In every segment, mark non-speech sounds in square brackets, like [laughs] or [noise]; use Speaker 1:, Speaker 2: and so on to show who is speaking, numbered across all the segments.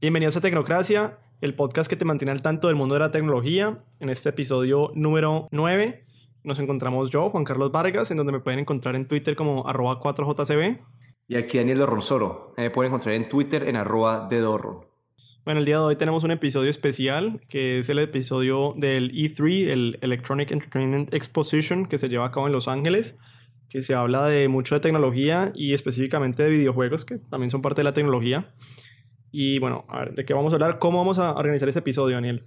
Speaker 1: Bienvenidos a Tecnocracia, el podcast que te mantiene al tanto del mundo de la tecnología. En este episodio número 9 nos encontramos yo, Juan Carlos Vargas, en donde me pueden encontrar en Twitter como arroba 4jcb.
Speaker 2: Y aquí Daniel Dorronsoro. Me pueden encontrar en Twitter en arroba de Dorro.
Speaker 1: Bueno, el día de hoy tenemos un episodio especial, que es el episodio del E3, el Electronic Entertainment Exposition, que se lleva a cabo en Los Ángeles, que se habla de mucho de tecnología y específicamente de videojuegos, que también son parte de la tecnología. Y bueno, a ver, ¿de qué vamos a hablar? ¿Cómo vamos a organizar ese episodio, Daniel?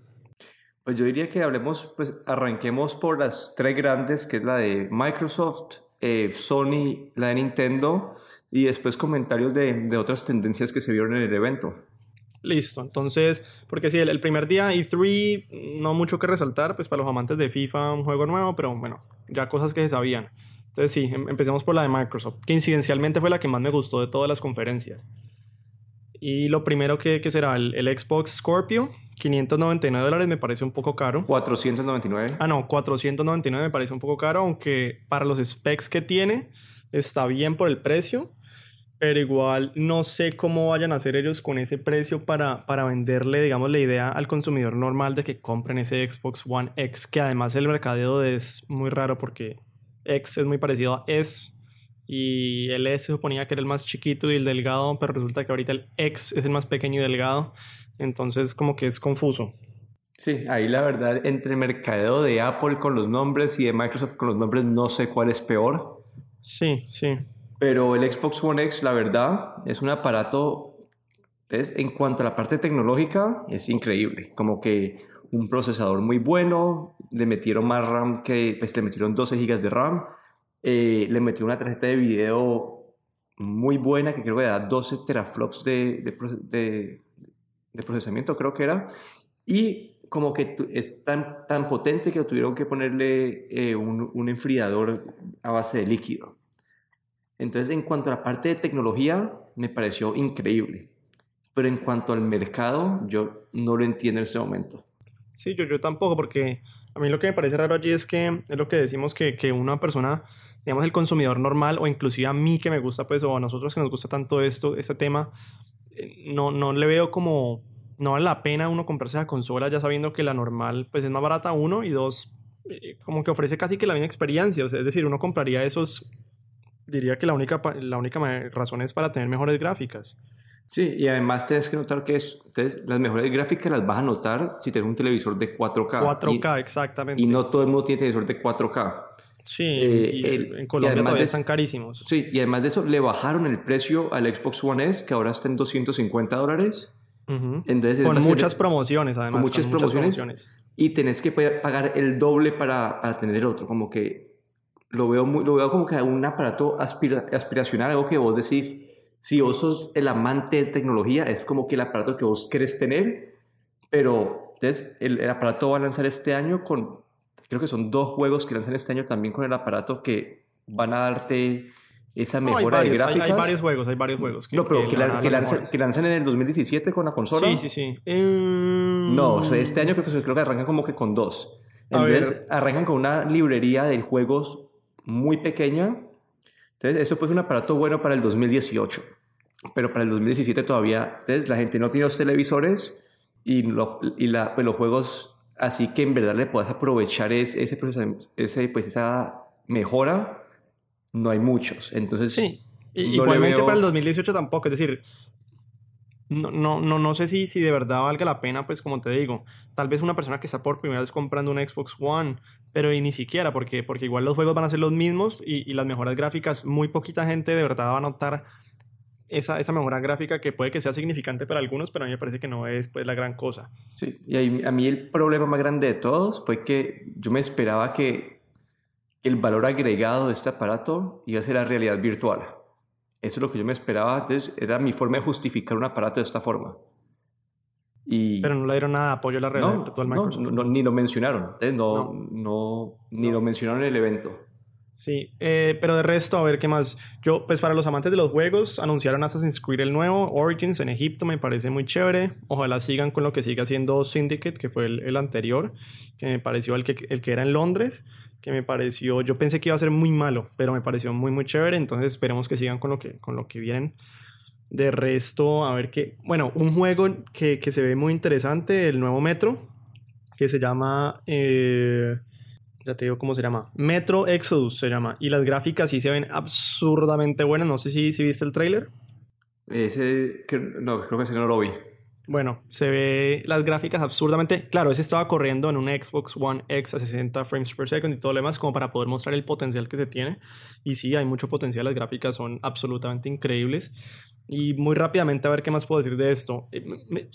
Speaker 2: Pues yo diría que hablemos, pues arranquemos por las tres grandes, que es la de Microsoft, eh, Sony, la de Nintendo, y después comentarios de, de, otras tendencias que se vieron en el evento.
Speaker 1: Listo, entonces, porque sí, el, el, primer día E3, no mucho que resaltar, pues para los amantes de FIFA, un juego nuevo, pero bueno, ya cosas que se sabían. Entonces sí, em, empecemos por la de Microsoft, que incidencialmente fue la que más me gustó de todas las conferencias. Y lo primero que, que será el, el, Xbox Scorpio, 599 dólares me parece un poco caro.
Speaker 2: 499.
Speaker 1: Ah, no, 499 me parece un poco caro, aunque para los specs que tiene está bien por el precio. Pero igual no sé cómo vayan a hacer ellos con ese precio para, para venderle, digamos, la idea al consumidor normal de que compren ese Xbox One X, que además el mercadeo es muy raro porque X es muy parecido a S y el S se suponía que era el más chiquito y el delgado, pero resulta que ahorita el X es el más pequeño y delgado, entonces como que es confuso.
Speaker 2: Sí, ahí la verdad, entre mercadeo de Apple con los nombres y de Microsoft con los nombres, no sé cuál es peor.
Speaker 1: Sí, sí.
Speaker 2: Pero el Xbox One X, la verdad, es un aparato, es, en cuanto a la parte tecnológica, es increíble. Como que un procesador muy bueno, le metieron más RAM que, pues le metieron 12 GB de RAM, eh, le metió una tarjeta de video muy buena que creo que da 12 teraflops de, de, de, de procesamiento, creo que era, y como que es tan, tan potente que tuvieron que ponerle eh, un, un, enfriador a base de líquido. Entonces, en cuanto a la parte de tecnología, me pareció increíble. Pero en cuanto al mercado, yo no lo entiendo en este momento.
Speaker 1: Sí, yo, yo tampoco, porque a mí lo que me parece raro allí es que es lo que decimos que, que una persona, digamos, el consumidor normal, o inclusive a mí que me gusta, pues, o a nosotros que nos gusta tanto esto, este tema, no, no le veo como, no vale la pena uno comprarse la consola ya sabiendo que la normal, pues, es más barata, uno, y dos, como que ofrece casi que la misma experiencia, o sea, es decir, uno compraría esos, diría que la única, la única razón es para tener mejores gráficas.
Speaker 2: Sí, y además tienes que notar que es, entonces, las mejores gráficas las vas a notar si tienes un televisor de 4K.
Speaker 1: 4K,
Speaker 2: y,
Speaker 1: exactamente.
Speaker 2: Y no todo el mundo tiene televisor de 4K.
Speaker 1: Sí, eh, y el, en Colombia todavía de, están carísimos.
Speaker 2: Sí, y además de eso, le bajaron el precio al Xbox One S, que ahora está en 250 dólares.
Speaker 1: Uh -huh. Entonces, con muchas promociones, además.
Speaker 2: Con muchas, con muchas promociones, promociones, Y tenés que pagar el doble para, para tener el otro. Como que lo veo, muy, lo veo como que un aparato aspira, aspiracional, algo que vos decís si vos sos el amante de tecnología, es como que el aparato que vos querés tener, pero entonces el, el, aparato va a lanzar este año con, creo que son dos juegos que lanzan este año también con el aparato que van a darte esa mejora
Speaker 1: no, varios,
Speaker 2: de gráficas.
Speaker 1: Hay, hay, varios juegos, hay varios juegos.
Speaker 2: Que, no, pero que, la, que, lanzan, que, lanzan, en el 2017 con la consola.
Speaker 1: Sí, sí, sí. Mm.
Speaker 2: No, este año creo que, creo que arrancan como que con dos. Entonces arrancan con una librería de juegos muy pequeña entonces, eso pues un aparato bueno para el 2018, pero para el 2017 todavía, entonces la gente no tiene los televisores y, lo, y la, pues, los juegos, así que en verdad le puedas aprovechar ese, ese, ese, pues, esa mejora, no hay muchos. Entonces,
Speaker 1: sí. Y, no igualmente veo... para el 2018 tampoco, es decir, no, no, no, no sé si, si de verdad valga la pena, pues como te digo, tal vez una persona que está por primera vez comprando un Xbox One, pero y ni siquiera, porque, porque igual los juegos van a ser los mismos y, y las mejoras gráficas, muy poquita gente de verdad va a notar esa, esa mejora gráfica que puede que sea significante para algunos, pero a mí me parece que no es pues la gran cosa.
Speaker 2: Sí, y ahí, a mí el problema más grande de todos fue que yo me esperaba que el valor agregado de este aparato iba a ser la realidad virtual. Eso es lo que yo me esperaba. Entonces, era mi forma de justificar un aparato de esta forma. Y,
Speaker 1: Pero no le dieron nada de apoyo a la realidad
Speaker 2: no,
Speaker 1: virtual
Speaker 2: no,
Speaker 1: Microsoft.
Speaker 2: No, ni lo mencionaron. Entonces, no, no, ni lo mencionaron en el evento.
Speaker 1: Sí, eh, pero de resto, a ver qué más. Yo, pues para los amantes de los juegos, anunciaron Assassin's Creed el nuevo, Origins en Egipto, me parece muy chévere. Ojalá sigan con lo que sigue haciendo Syndicate, que fue el, el anterior, que me pareció el que, el que era en Londres, que me pareció, yo pensé que iba a ser muy malo, pero me pareció muy, muy chévere. Entonces esperemos que sigan con lo que, con lo que vienen. De resto, a ver qué. Bueno, un juego que, que se ve muy interesante, el nuevo Metro, que se llama. eh, ya te digo cómo se llama. Metro Exodus se llama. Y las gráficas sí se ven absurdamente buenas. No sé si, si viste el tráiler.
Speaker 2: Ese, no, creo que ese no lo vi.
Speaker 1: Bueno, se ve las gráficas absurdamente. Claro, ese estaba corriendo en un Xbox One X a 60 frames per second y todo lo demás, como para poder mostrar el potencial que se tiene. Y sí, hay mucho potencial. Las gráficas son absolutamente increíbles. Y muy rápidamente, a ver qué más puedo decir de esto. Eh,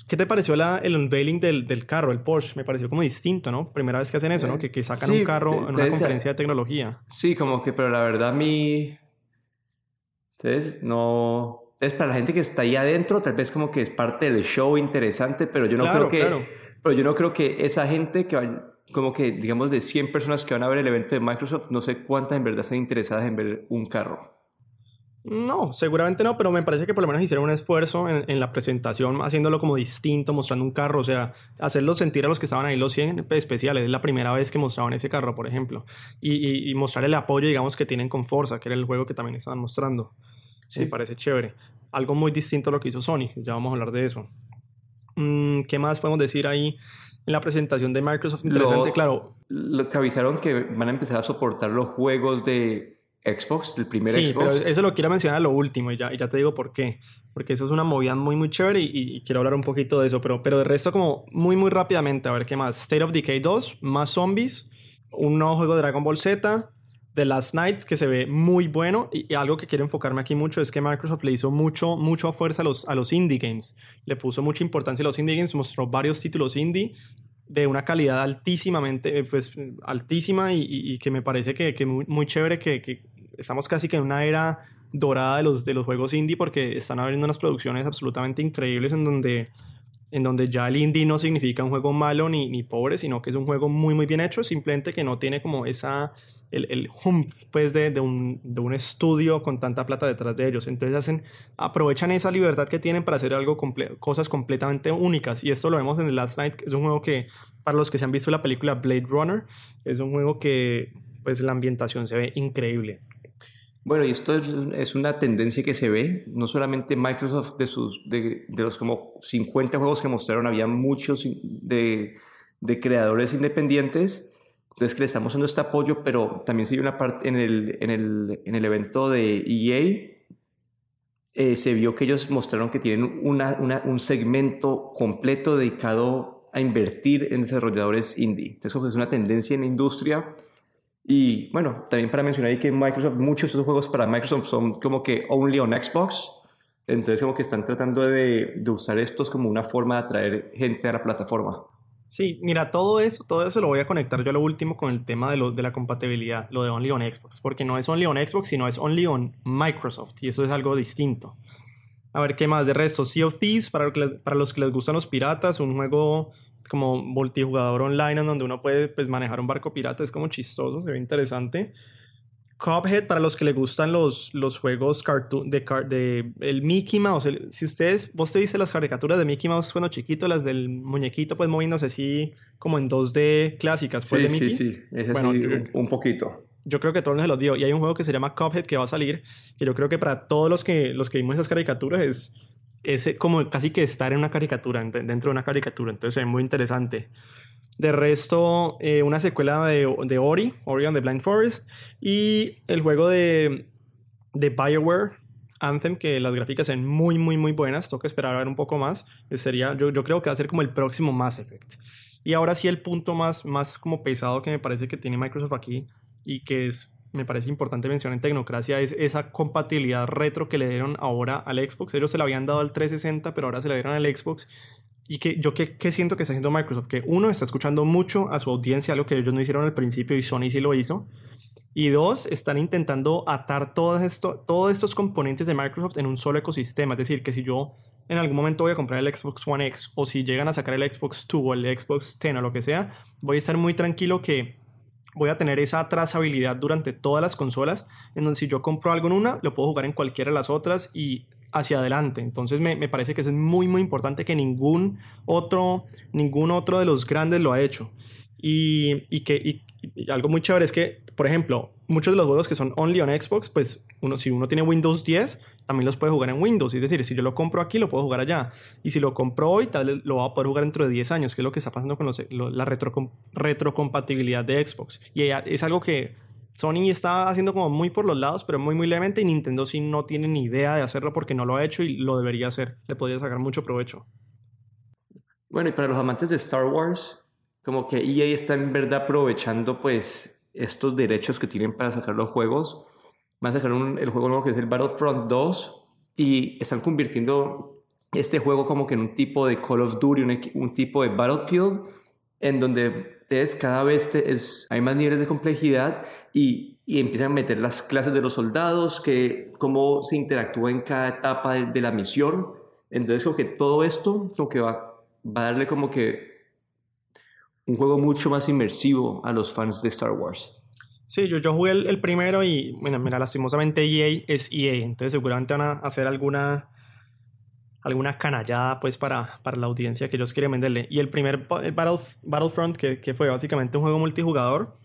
Speaker 1: ¿Qué te pareció la, el unveiling del, del carro, el Porsche? Me pareció como distinto, ¿no? Primera vez que hacen eso, ¿no?
Speaker 2: Eh,
Speaker 1: Que, que sacan
Speaker 2: sí,
Speaker 1: un carro en una conferencia de tecnología.
Speaker 2: Sí, como que, pero la verdad, mi. Entonces, no. Es para la gente que está ahí adentro, tal vez como que es parte del show interesante, pero yo no
Speaker 1: Claro,
Speaker 2: creo que.
Speaker 1: claro.
Speaker 2: Pero yo no creo que esa gente que vaya- como que, digamos, de 100 personas que van a ver el evento de Microsoft, no sé cuántas en verdad están interesadas en ver un carro.
Speaker 1: No, seguramente no, pero me parece que por lo menos hicieron un esfuerzo en, en la presentación, haciéndolo como distinto, mostrando un carro, o sea, hacerlo sentir a los que estaban ahí los 100 especiales. Es la primera vez que mostraban ese carro, por ejemplo. Y, y, y mostrar el apoyo, digamos, que tienen con Forza, que era el juego que también estaban mostrando.
Speaker 2: Sí.
Speaker 1: Me parece chévere. Algo muy distinto a lo que hizo Sony, ya vamos a hablar de eso. Mm, ¿Qué más podemos decir ahí en la presentación de Microsoft? Interesante,
Speaker 2: Lo-
Speaker 1: claro.
Speaker 2: Lo que avisaron que van a empezar a soportar los juegos de Xbox, del primer
Speaker 1: Sí,
Speaker 2: Xbox.
Speaker 1: pero eso lo quiero mencionar a lo último y ya, y ya te digo por qué. Porque eso es una movida muy, muy chévere y, y quiero hablar un poquito de eso. Pero, pero de resto, como muy, muy rápidamente, a ver qué más. State of Decay 2, más zombies, un nuevo juego de Dragon Ball Z, The Last Night, que se ve muy bueno. Y, algo que quiero enfocarme aquí mucho es que Microsoft le hizo mucho, mucho fuerza a los, a los indie games. Le puso mucha importancia a los indie games, mostró varios títulos indie de una calidad altísimamente, eh, pues altísima y, y- y que me parece que, que muy, muy chévere que, que estamos casi que en una era dorada de los, de los juegos indie porque están abriendo unas producciones absolutamente increíbles en donde, en donde ya el indie no significa un juego malo ni, ni pobre, sino que es un juego muy muy bien hecho, simplemente que no tiene como esa, el, el humph pues de, de un, de un estudio con tanta plata detrás de ellos. Entonces hacen, aprovechan esa libertad que tienen para hacer algo comple- cosas completamente únicas. Y esto lo vemos en The Last Night, que es un juego que, para los que se han visto la película Blade Runner, es un juego que pues la ambientación se ve increíble.
Speaker 2: Bueno, y esto es, una tendencia que se ve, no solamente Microsoft de, sus, de, de los como 50 juegos que mostraron, había muchos de, de creadores independientes, entonces que le estamos dando este apoyo, pero también se una parte en el, en el, en el evento de EA, eh, se vio que ellos mostraron que tienen una, una- un segmento completo dedicado a invertir en desarrolladores indie. Eso es una tendencia en la industria. Y bueno, también para mencionar ahí que Microsoft, muchos de esos juegos para Microsoft son como que only on Xbox. Entonces como que están tratando de, de usar estos como una forma de atraer gente a la plataforma.
Speaker 1: Sí, mira, todo eso, todo eso lo voy a conectar yo a lo último con el tema de, lo, de la compatibilidad, lo de Only on Xbox, porque no es Only on Xbox, sino es Only on Microsoft, y eso es algo distinto. A ver, ¿qué más de resto? Sea of Thieves, para, para los que les gustan los piratas, un juego como multijugador online en donde uno puede pues, manejar un barco pirata, es como chistoso, se ve interesante. Cuphead, para los que les gustan los, los juegos cartoon, de, de el Mickey Mouse. el- si ustedes, vos te viste las caricaturas de Mickey Mouse cuando chiquito, las del muñequito pues moviéndose así como en 2D clásicas, pues, de Mickey.
Speaker 2: sí. Ese
Speaker 1: Bueno,
Speaker 2: sí, un, un poquito.
Speaker 1: Yo creo que todos se los dio. Y hay un juego que se llama Cuphead que va a salir, que yo creo que para todos los que, los que vimos esas caricaturas es, es como casi que estar en una caricatura, ent- dentro de una caricatura. Entonces ve muy interesante. De resto, eh, una secuela de, de Ori, Ori and the Blind Forest, y el juego de, de BioWare, Anthem, que las gráficas son muy, muy, muy buenas. Toca esperar a ver un poco más. Eh, Sería, yo, yo creo que va a ser como el próximo Mass Effect. Y ahora sí el punto más, más como pesado que me parece que tiene Microsoft aquí y que es, me parece importante mencionar en Tecnocracia es esa compatibilidad retro que le dieron ahora al Xbox. Ellos se la habían dado al 360, pero ahora se la dieron al Xbox. Y que yo que, que siento que está haciendo Microsoft, que uno está escuchando mucho a su audiencia, algo que ellos no hicieron al principio y Sony sí lo hizo. Y dos, están intentando atar todo esto, todos estos componentes de Microsoft en un solo ecosistema. Es decir, que si yo en algún momento voy a comprar el Xbox One X o si llegan a sacar el Xbox 2 o el Xbox 10 o lo que sea, voy a estar muy tranquilo que voy a tener esa trazabilidad durante todas las consolas, en donde si yo compro algo en una, lo puedo jugar en cualquiera de las otras y hacia adelante. Entonces me, me parece que eso es muy, muy importante que ningún otro, ningún otro de los grandes lo ha hecho. Y, y que y- algo muy chévere es que, por ejemplo, muchos de los juegos que son only on Xbox, pues uno, si uno tiene Windows 10, también los puede jugar en Windows. Es decir, si yo lo compro aquí, lo puedo jugar allá. Y si lo compro hoy, tal vez lo va a poder jugar dentro de 10 años, que es lo que está pasando con la retrocompatibilidad de Xbox. Y es algo que Sony está haciendo como muy por los lados, pero muy, muy levemente. Y Nintendo sí no tiene ni idea de hacerlo porque no lo ha hecho y lo debería hacer. Le podría sacar mucho provecho.
Speaker 2: Bueno, y para los amantes de Star Wars, como que EA está en verdad aprovechando pues estos derechos que tienen para sacar los juegos. Van a sacar el juego nuevo que es el Battlefront 2 y están convirtiendo este juego como que en un tipo de Call of Duty, un, tipo de Battlefield, en donde cada vez es, hay más niveles de complejidad y, empiezan a meter las clases de los soldados, que cómo se interactúa en cada etapa de, la misión. Entonces, como que todo esto como que va a darle como que un juego mucho más inmersivo a los fans de Star Wars.
Speaker 1: Sí, yo, yo jugué el, primero y, bueno, mira, lastimosamente EA es EA, entonces seguramente van a hacer alguna, alguna canallada pues para, para la audiencia que ellos quieren venderle. Y el primer Battlefront, que, que, fue básicamente un juego multijugador,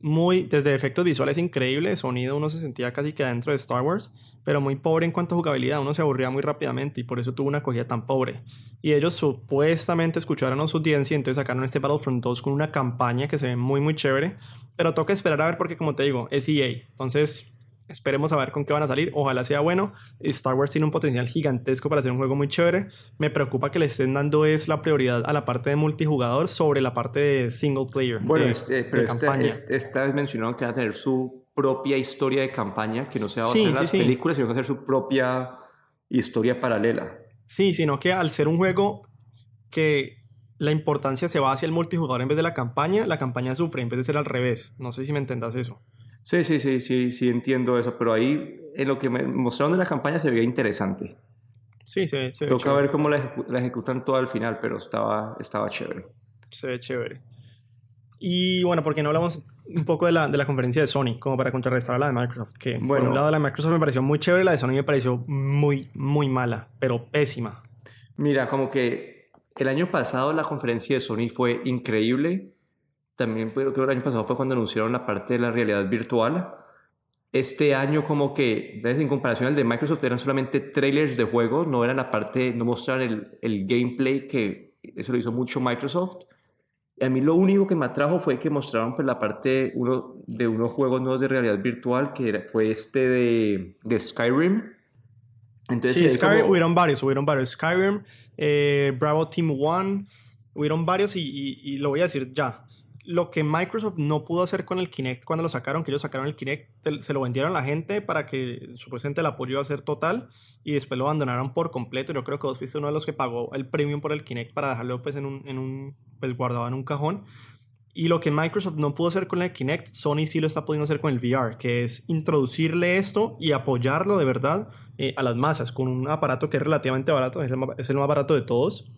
Speaker 1: muy, desde efectos visuales increíbles, sonido uno se sentía casi que dentro de Star Wars, pero muy pobre en cuanto a jugabilidad, uno se aburría muy rápidamente y por eso tuvo una acogida tan pobre. Y ellos supuestamente escucharon a su audiencia y entonces sacaron este Battlefront 2 con una campaña que se ve muy muy chévere, pero toca esperar a ver porque como te digo, es EA, entonces Esperemos a ver con qué van a salir. Ojalá sea bueno. Star Wars tiene un potencial gigantesco para hacer un juego muy chévere. Me preocupa que le estén dando es la prioridad a la parte de multijugador sobre la parte de single player.
Speaker 2: Bueno, este, pero este, esta vez mencionaron que va a tener su propia historia de campaña, que no sea basada en las películas, sino que va a ser su propia historia paralela.
Speaker 1: Sí, sino que al ser un juego que la importancia se va hacia el multijugador en vez de la campaña, la campaña sufre en vez de ser al revés. No sé si me entendas eso.
Speaker 2: Sí, sí, sí, sí, sí entiendo eso, pero ahí en lo que me mostraron de la campaña se veía interesante.
Speaker 1: Sí, se, se
Speaker 2: ve Toca ver cómo la, ejecutan todo al final, pero estaba, estaba chévere.
Speaker 1: Se ve chévere. Y bueno, porque no hablamos un poco de la, de la conferencia de Sony, como para contrarrestar a la de Microsoft, que bueno, por un lado la de Microsoft me pareció muy chévere, la de Sony me pareció muy, muy mala, pero pésima.
Speaker 2: Mira, como que el año pasado la conferencia de Sony fue increíble, también creo que el año pasado fue cuando anunciaron la parte de la realidad virtual. Este año como que, en comparación al de Microsoft, eran solamente trailers de juegos, no eran la parte, no mostrar el, el gameplay, que eso lo hizo mucho Microsoft. Y a mí lo único que me atrajo fue que mostraron pues, la parte uno, de unos juegos nuevos de realidad virtual, que fue este de, de Skyrim.
Speaker 1: Entonces, sí, Skyrim, hubieron varios, hubieron varios. Skyrim, eh, Bravo Team One, hubieron varios y, y, lo voy a decir ya lo que Microsoft no pudo hacer con el Kinect cuando lo sacaron, que ellos sacaron el Kinect, se lo vendieron a la gente para que supuestamente el apoyo iba a ser total y después lo abandonaron por completo. Yo creo que vos fuiste uno de los que pagó el premium por el Kinect para dejarlo pues en un, en un pues guardado en un cajón. Y lo que Microsoft no pudo hacer con el Kinect, Sony sí lo está pudiendo hacer con el VR, que es introducirle esto y apoyarlo de verdad eh, a las masas con un aparato que es relativamente barato, es el, es el más barato de todos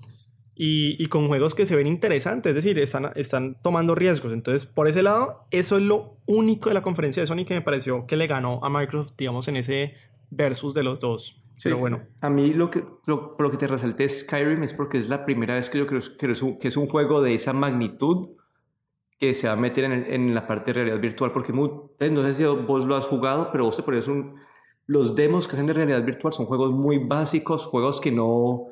Speaker 1: y, con juegos que se ven interesantes, es decir, están, están tomando riesgos. Entonces, por ese lado, eso es lo único de la conferencia de Sony que me pareció que le ganó a Microsoft, digamos, en ese versus de los dos. Pero bueno.
Speaker 2: A mí lo que, lo, lo que te resalté Skyrim es porque es la primera vez que yo creo que es un, que es un juego de esa magnitud que se va a meter en, en la parte de realidad virtual, porque pues, no sé si vos lo has jugado, pero vos te pones un... Los demos que hacen de realidad virtual son juegos muy básicos, juegos que no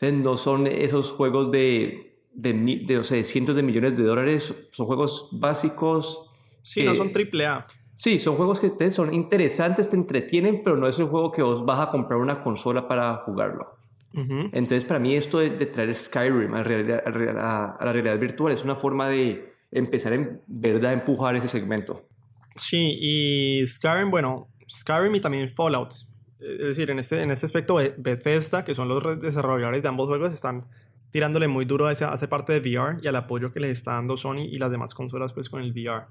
Speaker 2: no son esos juegos de, de, o sea, cientos de millones de dólares, son juegos básicos.
Speaker 1: Sí, no son triple A.
Speaker 2: Sí, son juegos que son interesantes, te entretienen, pero no es un juego que vos vas a comprar una consola para jugarlo. Entonces, para mí esto de, traer Skyrim a, a, la realidad virtual es una forma de empezar en verdad a empujar ese segmento.
Speaker 1: Sí, y Skyrim, bueno, Skyrim y también Fallout es decir, en este, en este aspecto, Bethesda, que son los desarrolladores de ambos juegos, están tirándole muy duro a esa, parte de VR y al apoyo que les está dando Sony y las demás consolas pues con el VR.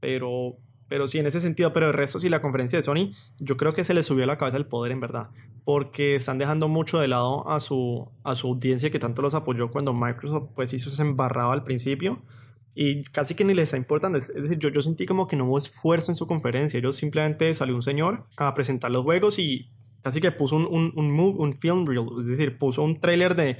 Speaker 1: Pero, pero sí, en ese sentido, pero el resto sí, la conferencia de Sony, yo creo que se les subió a la cabeza el poder en verdad, porque están dejando mucho de lado a su, a su audiencia que tanto los apoyó cuando Microsoft pues hizo ese embarrado al principio y casi que ni les está importando. Es, decir, yo, yo sentí como que no hubo esfuerzo en su conferencia. Ellos simplemente salió un señor a presentar los juegos y casi que puso un, un, un, move, un film reel, es decir, puso un trailer de,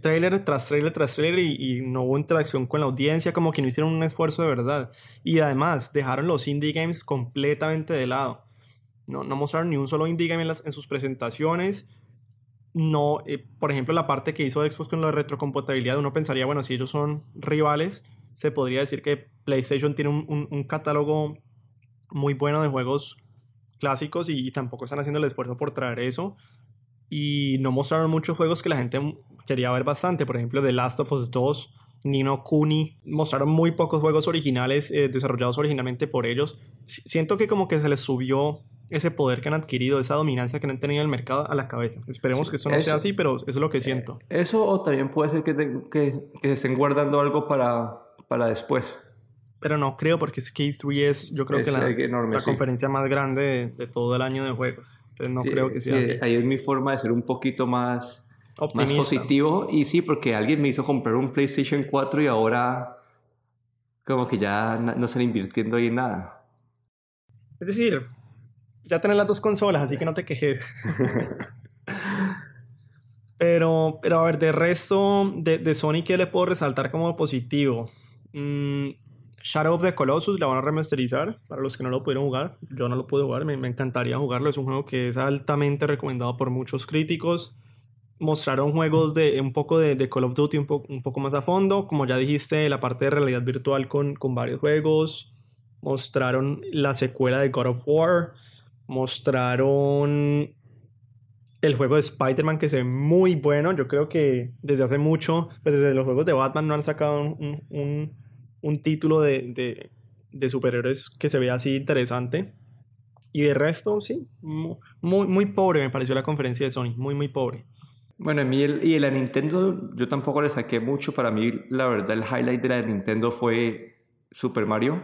Speaker 1: trailer tras trailer tras trailer y, y, no hubo interacción con la audiencia, como que no hicieron un esfuerzo de verdad. Y además dejaron los indie games completamente de lado. No, no mostraron ni un solo indie game en, las, en sus presentaciones. No, eh, por ejemplo, la parte que hizo Xbox con la retrocompatibilidad, uno pensaría, bueno, si ellos son rivales, se podría decir que PlayStation tiene un, un, catálogo muy bueno de juegos clásicos y, tampoco están haciendo el esfuerzo por traer eso. Y no mostraron muchos juegos que la gente quería ver bastante. Por ejemplo, The Last of Us 2, Nino Kuni. Mostraron muy pocos juegos originales eh, desarrollados originalmente por ellos. siento que como que se les subió ese poder que han adquirido, esa dominancia que han tenido en el mercado a la cabeza. Esperemos que eso no sea así, pero eso es lo que siento.
Speaker 2: Eh, eso o también puede ser que, que, que, se estén guardando algo para, para después.
Speaker 1: Pero no creo porque Skate 3 es yo creo que la, la conferencia más grande de, todo el año de juegos. Entonces no creo que sea así.
Speaker 2: Ahí es mi forma de ser un poquito más, más positivo. Y sí, porque alguien me hizo comprar un PlayStation 4 y ahora como que ya no están invirtiendo ahí en nada.
Speaker 1: Es decir, ya tenés las dos consolas, así que no te quejes. [laughs] pero, pero a ver, de resto, de, de, Sony, ¿qué le puedo resaltar como positivo? Mm, Shadow of the Colossus la van a remasterizar para los que no lo pudieron jugar. Yo no lo pude jugar, me, encantaría jugarlo. Es un juego que es altamente recomendado por muchos críticos. Mostraron juegos de un poco de, de Call of Duty un, poco más a fondo. Como ya dijiste, la parte de realidad virtual con varios juegos. Mostraron la secuela de God of War mostraron el juego de Spider-Man que se ve muy bueno. Yo creo que desde hace mucho, pues desde los juegos de Batman no han sacado un, un, título de, de, de, superhéroes que se vea así interesante. Y de resto, sí, muy, muy pobre me pareció la conferencia de Sony, muy, muy pobre.
Speaker 2: Bueno, a mí el, y la Nintendo yo tampoco le saqué mucho. Para mí, la verdad, el highlight de la Nintendo fue Super Mario.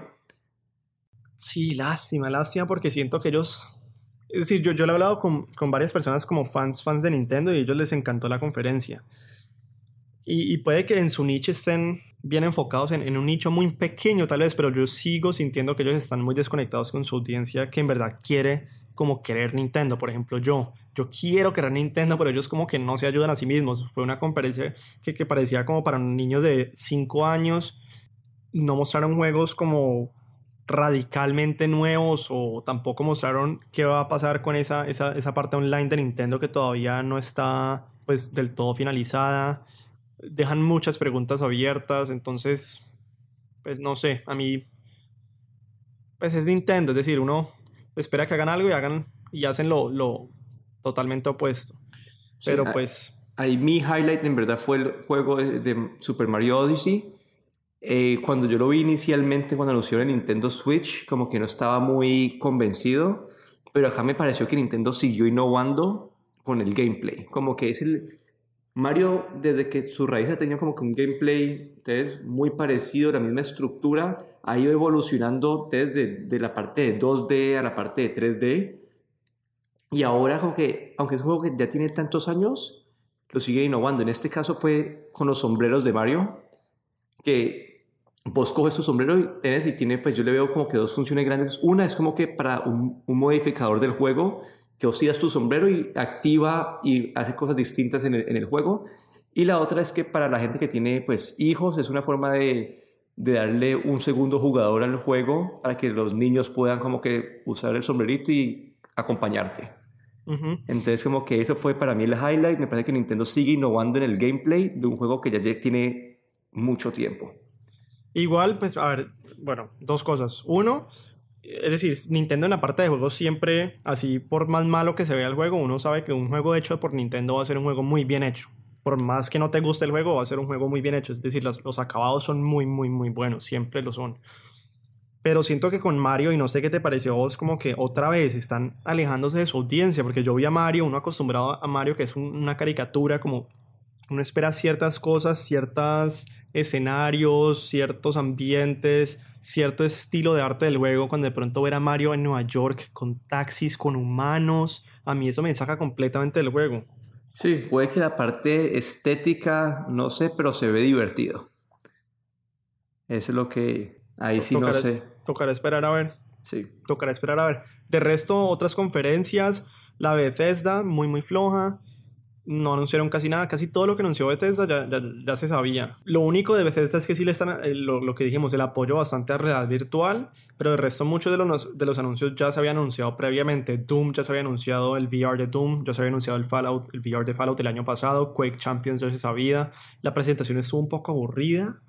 Speaker 1: Sí, lástima, lástima porque siento que ellos... Es decir, yo, yo lo he hablado con, con varias personas como fans, fans de Nintendo y a ellos les encantó la conferencia. Y, y, puede que en su nicho estén bien enfocados en, en, un nicho muy pequeño tal vez, pero yo sigo sintiendo que ellos están muy desconectados con su audiencia que en verdad quiere como querer Nintendo. Por ejemplo, yo, yo quiero querer Nintendo, pero ellos como que no se ayudan a sí mismos. Fue una conferencia que, que parecía como para niños de 5 años. No mostraron juegos como radicalmente nuevos o tampoco mostraron qué va a pasar con esa, esa, esa, parte online de Nintendo que todavía no está pues del todo finalizada. Dejan muchas preguntas abiertas, entonces pues no sé, a mí pues es Nintendo, es decir, uno espera que hagan algo y hagan y hacen lo, lo totalmente opuesto. Pero pues...
Speaker 2: Ahí mi highlight en verdad fue el juego de Super Mario Odyssey eh, cuando yo lo vi inicialmente, cuando anunciaron el Nintendo Switch, como que no estaba muy convencido, pero acá me pareció que Nintendo siguió innovando con el gameplay. Como que es el... Mario, desde que su raíz ha tenido como que un gameplay entonces, muy parecido, la misma estructura, ha ido evolucionando desde de la parte de 2D a la parte de 3D. Y ahora, como que, aunque es un juego que ya tiene tantos años, lo sigue innovando. En este caso fue con los sombreros de Mario, que vos coges tu sombrero y tienes y tiene, pues yo le veo como que dos funciones grandes. Una es como que para un, modificador del juego, que oscilas tu sombrero y activa y hace cosas distintas en el, en el, juego. Y la otra es que para la gente que tiene pues hijos es una forma de, de darle un segundo jugador al juego para que los niños puedan como que usar el sombrerito y acompañarte. Entonces como que eso fue para mí el highlight. Me parece que Nintendo sigue innovando en el gameplay de un juego que ya tiene mucho tiempo.
Speaker 1: Igual, pues, a ver, bueno, dos cosas. Uno, es decir, Nintendo en la parte de juegos siempre, así por más malo que se vea el juego, uno sabe que un juego hecho por Nintendo va a ser un juego muy bien hecho. Por más que no te guste el juego, va a ser un juego muy bien hecho. Es decir, los, los acabados son muy, muy, muy buenos. Siempre lo son. Pero siento que con Mario, y no sé qué te pareció vos, como que otra vez están alejándose de su audiencia. Porque yo vi a Mario, uno acostumbrado a Mario, que es una caricatura, como uno espera ciertas cosas, ciertas escenarios, ciertos ambientes, cierto estilo de arte del juego. Cuando de pronto ver a Mario en Nueva York con taxis, con humanos, a mí eso me saca completamente del juego.
Speaker 2: Sí, puede que la parte estética, no sé, pero se ve divertido. Eso es lo que ahí sí no sé.
Speaker 1: Tocará esperar a ver.
Speaker 2: Sí.
Speaker 1: Tocará esperar a ver. De resto, otras conferencias, la Bethesda, muy, muy floja. No anunciaron casi nada, casi todo lo que anunció Bethesda ya, se sabía. Lo único de Bethesda es que sí le están, eh, lo, que dijimos, el apoyo bastante a realidad virtual, pero el resto muchos de los, de los anuncios ya se habían anunciado previamente. Doom ya se había anunciado el VR de Doom, ya se había anunciado el Fallout, el VR de Fallout el año pasado, Quake Champions ya se sabía. La presentación estuvo un poco aburrida.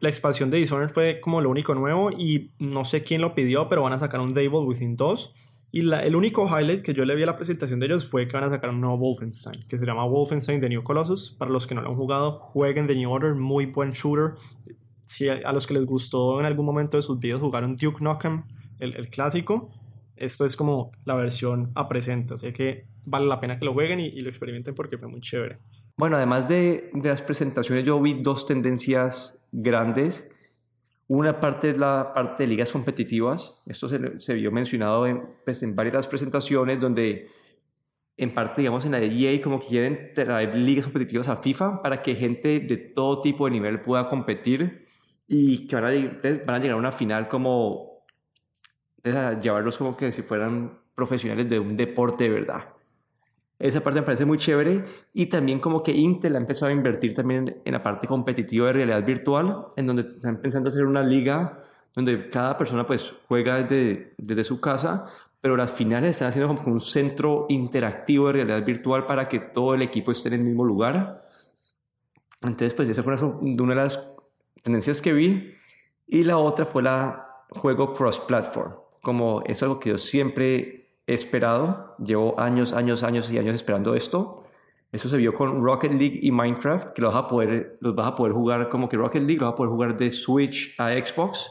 Speaker 1: La expansión de Dishonored fue como lo único nuevo y no sé quién lo pidió, pero van a sacar un Devil Within 2 y el único highlight que yo le vi a la presentación de ellos fue que van a sacar un nuevo Wolfenstein, que se llama Wolfenstein The New Colossus. Para los que no lo han jugado, jueguen The New Order, muy buen shooter. Si a, los que les gustó en algún momento de sus videos jugaron Duke Nukem, el, clásico, esto es como la versión a presente. Así que vale la pena que lo jueguen y, lo experimenten porque fue muy chévere.
Speaker 2: Bueno, además de, de las presentaciones, yo vi dos tendencias grandes una parte es la parte de ligas competitivas. Esto se, vio mencionado en, pues, en varias presentaciones donde en parte, digamos, en la EA como que quieren traer ligas competitivas a FIFA para que gente de todo tipo de nivel pueda competir y que van a, van a llegar a una final como llevarlos como que si fueran profesionales de un deporte de verdad. Esa parte me parece muy chévere y también como que Intel ha empezado a invertir también en la parte competitiva de realidad virtual, en donde están pensando hacer una liga donde cada persona pues juega desde, desde su casa, pero las finales están haciendo como un centro interactivo de realidad virtual para que todo el equipo esté en el mismo lugar. Entonces pues esa fue una de las tendencias que vi y la otra fue la juego cross-platform, como es algo que yo siempre esperado. Llevo años, años, años y años esperando esto. Eso se vio con Rocket League y Minecraft, que los vas a poder, los vas a poder jugar como que Rocket League, los vas a poder jugar de Switch a Xbox.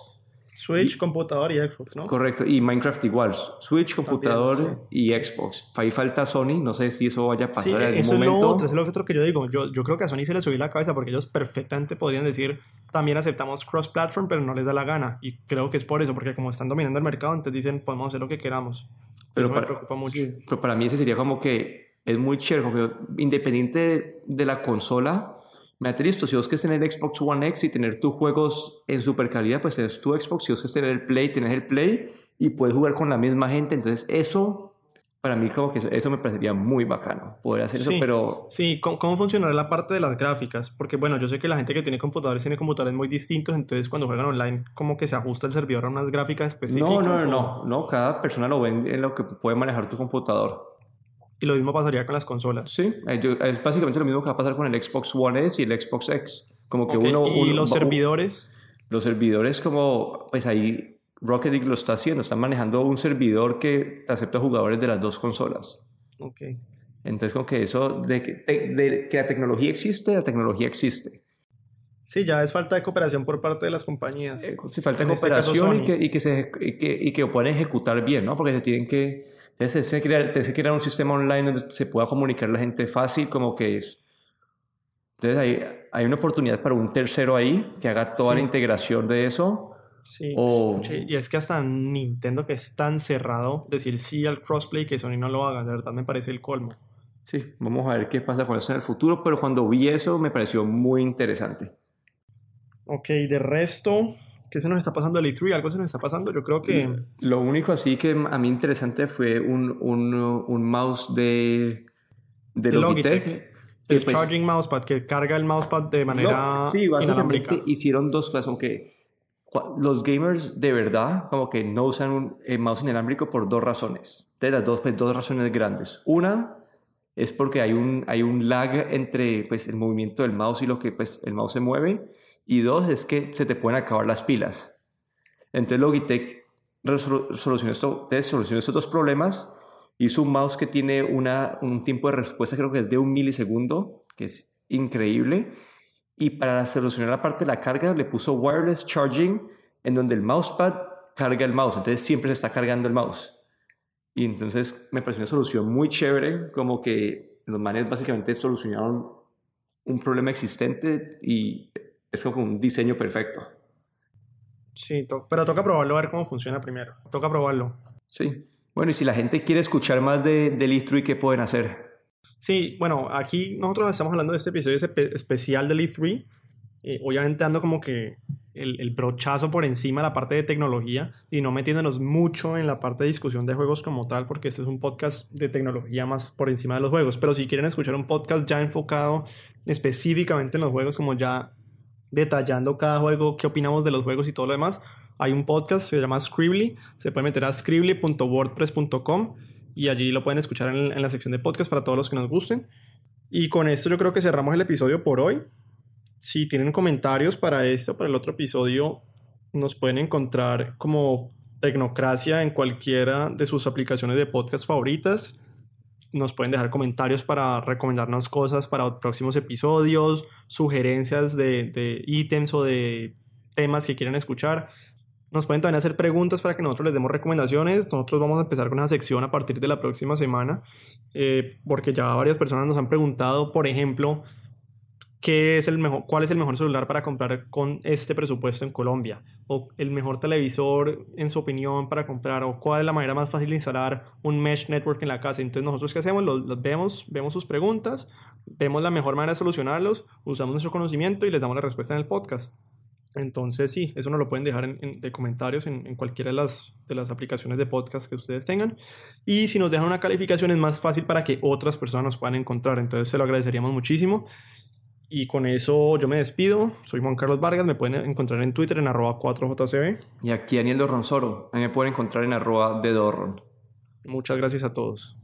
Speaker 1: Switch, y, computador y Xbox, ¿no?
Speaker 2: Correcto, y Minecraft igual, Switch, computador También, sí. y Xbox. Ahí falta Sony, no sé si eso vaya a pasar
Speaker 1: sí,
Speaker 2: en algún
Speaker 1: eso
Speaker 2: momento.
Speaker 1: Es lo otro, eso es lo otro que yo digo. Yo, yo creo que a Sony se les subió la cabeza porque ellos perfectamente podrían decir, también aceptamos cross-platform, pero no les da la gana. Y creo que es por eso, porque como están dominando el mercado, entonces dicen, podemos hacer lo que queramos.
Speaker 2: Pero
Speaker 1: eso
Speaker 2: para,
Speaker 1: me preocupa mucho.
Speaker 2: Pero para mí ese sería como que es muy chévere, porque independiente de, de la consola, Mate listo, si vos querés tener Xbox One X y tener tus juegos en super calidad, pues es tu Xbox. Si vos querés tener el Play, tenés el Play y puedes jugar con la misma gente. Entonces, eso, para mí, como que eso, eso me parecería muy bacano, poder hacer
Speaker 1: sí,
Speaker 2: eso, pero...
Speaker 1: Sí, ¿cómo, ¿cómo funcionará la parte de las gráficas? Porque, bueno, yo sé que la gente que tiene computadores tiene computadores muy distintos, entonces cuando juegan online, como que se ajusta el servidor a unas gráficas específicas.
Speaker 2: No, no, no,
Speaker 1: o...
Speaker 2: no, no, cada persona lo ve en lo que puede manejar tu computador.
Speaker 1: Y lo mismo pasaría con las consolas.
Speaker 2: Sí, es básicamente lo mismo que va a pasar con el Xbox One S y el Xbox X. Como que
Speaker 1: okay.
Speaker 2: uno,
Speaker 1: ¿Y los
Speaker 2: uno,
Speaker 1: servidores?
Speaker 2: Los servidores como, pues ahí Rocket League lo está haciendo. Están manejando un servidor que acepta jugadores de las dos consolas.
Speaker 1: Ok.
Speaker 2: Entonces como que eso, de, de, de que la tecnología existe, la tecnología existe.
Speaker 1: Sí, ya es falta de cooperación por parte de las compañías.
Speaker 2: Eh, sí, falta de cooperación este y, que, y, que se, y, que, y que puedan ejecutar bien, ¿no? Porque se tienen que entonces, se crear, se crear un sistema online donde se pueda comunicar la gente fácil, como que es. Entonces, hay, hay una oportunidad para un tercero ahí que haga toda sí. la integración de eso.
Speaker 1: Sí. O... Y es que hasta Nintendo, que es tan cerrado, decir sí al crossplay, que Sony no lo haga, de verdad me parece el colmo.
Speaker 2: Sí, vamos a ver qué pasa con eso en el futuro, pero cuando vi eso me pareció muy interesante.
Speaker 1: Ok, de resto, ¿Qué se nos está pasando el E3? ¿Algo se nos está pasando? Yo creo que...
Speaker 2: Lo único así que a mí interesante fue un, un, un mouse de, de,
Speaker 1: de
Speaker 2: Logitech.
Speaker 1: Logitech. El pues, charging mousepad, que carga el mousepad de manera
Speaker 2: no, Sí, básicamente hicieron dos cosas, aunque los gamers de verdad como que no usan un eh, mouse inalámbrico por dos razones. De las dos, pues, dos razones grandes. Una es porque hay un, hay un lag entre pues, el movimiento del mouse y lo que pues, el mouse se mueve. Y dos, es que se te pueden acabar las pilas. Entonces Logitech solucionó, esto, solucionó estos dos problemas. Hizo un mouse que tiene una, un tiempo de respuesta, creo que es de un milisegundo, que es increíble. Y para solucionar la parte de la carga, le puso wireless charging, en donde el mousepad carga el mouse. Entonces siempre se está cargando el mouse. Y entonces me pareció una solución muy chévere, como que los manes básicamente solucionaron un problema existente y es como un diseño perfecto.
Speaker 1: Sí, to pero toca probarlo, a ver cómo funciona primero. Toca probarlo.
Speaker 2: Sí. Bueno, y si la gente quiere escuchar más de, del E3, ¿qué pueden hacer?
Speaker 1: Sí, bueno, aquí nosotros estamos hablando de este episodio especial del E3. Eh, obviamente dando como que el, el, brochazo por encima de la parte de tecnología y no metiéndonos mucho en la parte de discusión de juegos como tal, porque este es un podcast de tecnología más por encima de los juegos. Pero si quieren escuchar un podcast ya enfocado específicamente en los juegos, como ya detallando cada juego, qué opinamos de los juegos y todo lo demás, hay un podcast, se llama Scribbly, se puede meter a scribbly.wordpress.com y allí lo pueden escuchar en, la sección de podcast para todos los que nos gusten. Y con esto yo creo que cerramos el episodio por hoy. Si tienen comentarios para este o para el otro episodio, nos pueden encontrar como Tecnocracia en cualquiera de sus aplicaciones de podcast favoritas. Nos pueden dejar comentarios para recomendarnos cosas para próximos episodios, sugerencias de, de ítems o de temas que quieran escuchar. Nos pueden también hacer preguntas para que nosotros les demos recomendaciones. Nosotros vamos a empezar con esa sección a partir de la próxima semana, eh, porque ya varias personas nos han preguntado, por ejemplo, qué es el mejor, cuál es el mejor celular para comprar con este presupuesto en Colombia, o el mejor televisor en su opinión para comprar, o cuál es la manera más fácil de instalar un mesh network en la casa. Entonces nosotros qué hacemos, los, los vemos, vemos sus preguntas, vemos la mejor manera de solucionarlos, usamos nuestro conocimiento y les damos la respuesta en el podcast. Entonces sí, eso nos lo pueden dejar en, en, de comentarios en, en, cualquiera de las, de las aplicaciones de podcast que ustedes tengan. Y si nos dejan una calificación es más fácil para que otras personas nos puedan encontrar. Entonces se lo agradeceríamos muchísimo. Y con eso yo me despido. Soy Juan Carlos Vargas. Me pueden encontrar en Twitter en arroba 4JCB.
Speaker 2: Y aquí Daniel Dorronsoro. A mí me pueden encontrar en arroba de Dorron.
Speaker 1: Muchas gracias a todos.